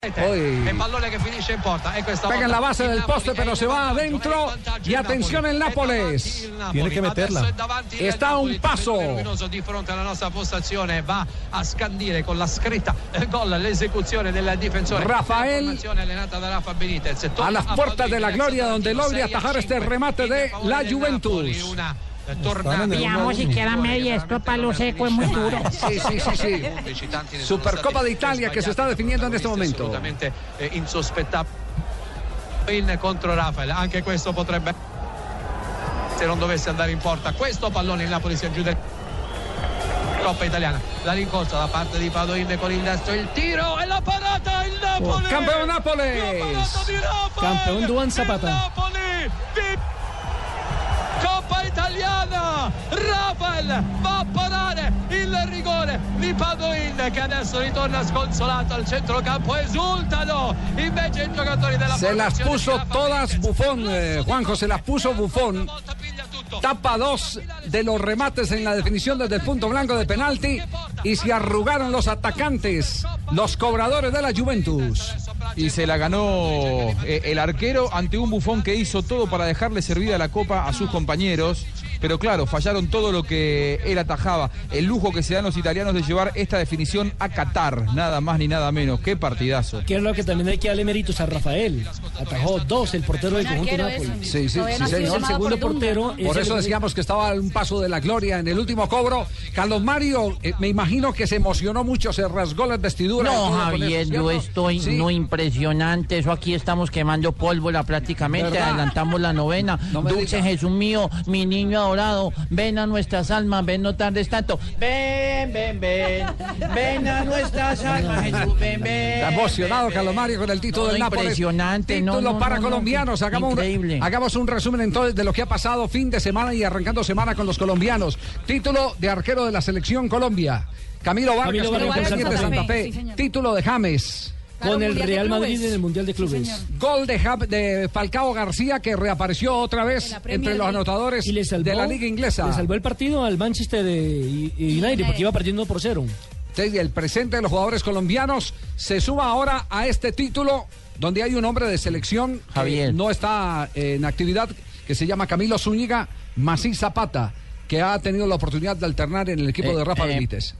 El pallone che finisce in porta. E questa Pega en la base del poste, pero se va adentro. Y il atención el Nápoles. Tiene que meterla. Está a un luminoso di fronte alla nostra postazione. Va a scandire con la scritta. Eh, gol l'esecuzione del difensore. Rafael. A las puertas de la gloria donde Alessandro logre Sei a atajar este remate de la Juventus. Una eh, tornata Veamos si queda medio esto palo seco es muy duro. Sí, sí, sí, sí. Supercopa de Italia que se está definiendo en este momento. assolutamente eh, insospettabile in contro Rafael anche questo potrebbe se non dovesse andare in porta questo pallone il Napoli si aggiude Coppa italiana la rincorsa da parte di Padoin con il destro il tiro e la parata il Napoli parata di Rafael Campeón Duan Zapata. il Napoli italiana Rafael va a parare il rigore di Padoin che adesso ritorna sconsolato al centrocampo esultano invece i giocatori della Se las puso todas. Bufón, eh, Juanjo, se las puso Bufón. Tapa dos de los remates en la definición desde el punto blanco de penalti y se arrugaron los atacantes, los cobradores de la Juventus. Y se la ganó eh, el arquero ante un bufón que hizo todo para dejarle servida la copa a sus compañeros. Pero claro, fallaron todo lo que él atajaba. El lujo que se dan los italianos de llevar esta definición a Qatar, nada más ni nada menos. Qué partidazo. Que es lo que también hay que darle méritos a Rafael. Atajó dos el portero del conjunto Napoli. Sí, sí, sí, señor. el segundo portero. es Por el- eso decíamos que estaba a un paso de la gloria en el último cobro. Carlos Mario, eh, me imagino que se emocionó mucho, se rasgó las vestiduras. No, Javier, eso, yo estoy Sí. no impresionante. Eso aquí estamos quemando pólvora prácticamente. ¿Verdad? Adelantamos la novena. No Dulce diga. Jesús mío, mi niño adorado, ven a nuestras almas, ven no tardes tanto. Ven, ven, ven, ven a nuestras almas, Jesús, ven, ven. Está emocionado Carlos Mario con el título No, del Nápoles. impresionante, no, Título no, para no, no, colombianos. hagamos, un, increíble. hagamos un resumen entonces de lo que ha pasado fin de semana y arrancando semana con los colombianos. Título de arquero de la selección Colombia. Camilo Vargas, Camilo con el Vargas, Independiente Santa Santa Fe. Fe. Sí, señor. Título de James. Con el Real Madrid en el Mundial de Clubes. Gol de, Falcao García que reapareció otra vez entre los anotadores Y le salvó, de la liga inglesa. Le salvó el partido al Manchester de United porque iba perdiendo por cero. El presente de los jugadores colombianos se suma ahora a este título donde hay un hombre de selección que Javier. no está eh, en actividad que se llama Camilo Zúñiga Masí Zapata que ha tenido la oportunidad de alternar en el equipo Eh, de Rafa eh, Benítez.